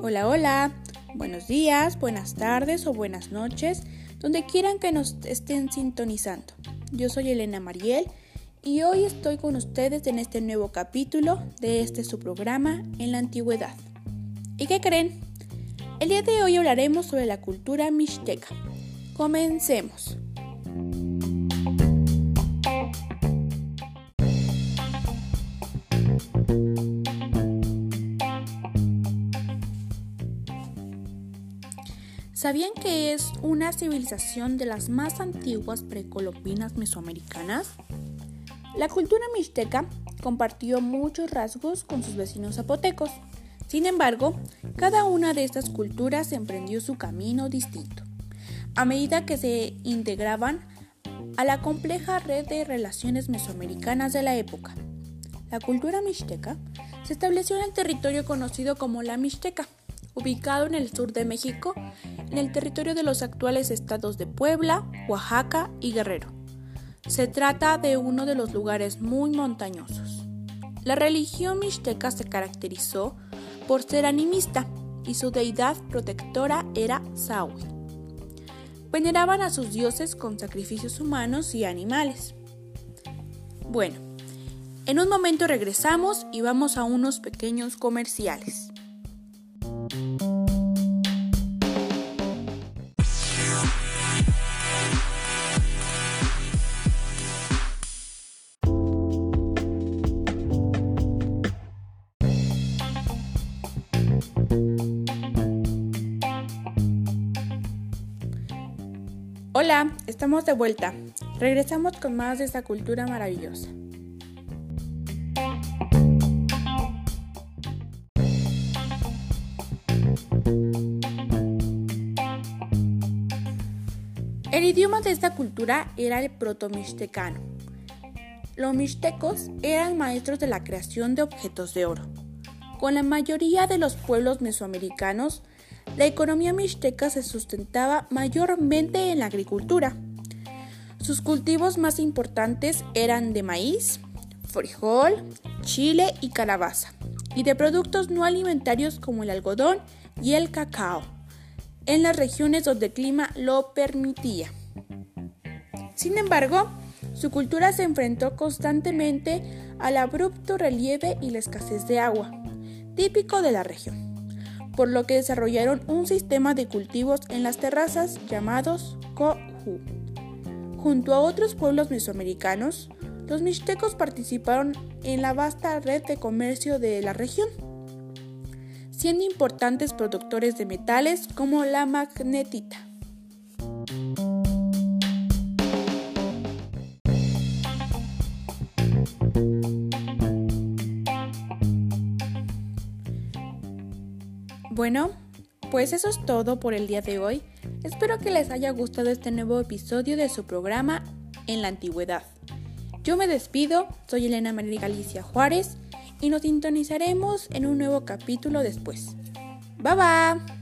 Hola, hola, buenos días, buenas tardes o buenas noches, donde quieran que nos estén sintonizando. Yo soy Elena Mariel y hoy estoy con ustedes en este nuevo capítulo de este su programa en la antigüedad. ¿Y qué creen? El día de hoy hablaremos sobre la cultura mixteca. Comencemos. ¿Sabían que es una civilización de las más antiguas precolombinas mesoamericanas? La cultura mixteca compartió muchos rasgos con sus vecinos zapotecos. Sin embargo, cada una de estas culturas emprendió su camino distinto, a medida que se integraban a la compleja red de relaciones mesoamericanas de la época. La cultura mixteca se estableció en el territorio conocido como la Mixteca, ubicado en el sur de México, en el territorio de los actuales estados de Puebla, Oaxaca y Guerrero. Se trata de uno de los lugares muy montañosos. La religión mixteca se caracterizó por ser animista y su deidad protectora era Sawi. Veneraban a sus dioses con sacrificios humanos y animales. Bueno, en un momento regresamos y vamos a unos pequeños comerciales. Hola, estamos de vuelta. Regresamos con más de esta cultura maravillosa. El idioma de esta cultura era el proto-mixtecano. Los mixtecos eran maestros de la creación de objetos de oro. Con la mayoría de los pueblos mesoamericanos, la economía mixteca se sustentaba mayormente en la agricultura. Sus cultivos más importantes eran de maíz, frijol, chile y calabaza, y de productos no alimentarios como el algodón y el cacao, en las regiones donde el clima lo permitía. Sin embargo, su cultura se enfrentó constantemente al abrupto relieve y la escasez de agua, típico de la región por lo que desarrollaron un sistema de cultivos en las terrazas llamados Kohu. Junto a otros pueblos mesoamericanos, los mixtecos participaron en la vasta red de comercio de la región, siendo importantes productores de metales como la magnetita. Bueno, pues eso es todo por el día de hoy. Espero que les haya gustado este nuevo episodio de su programa En la Antigüedad. Yo me despido, soy Elena María Galicia Juárez y nos sintonizaremos en un nuevo capítulo después. Bye bye.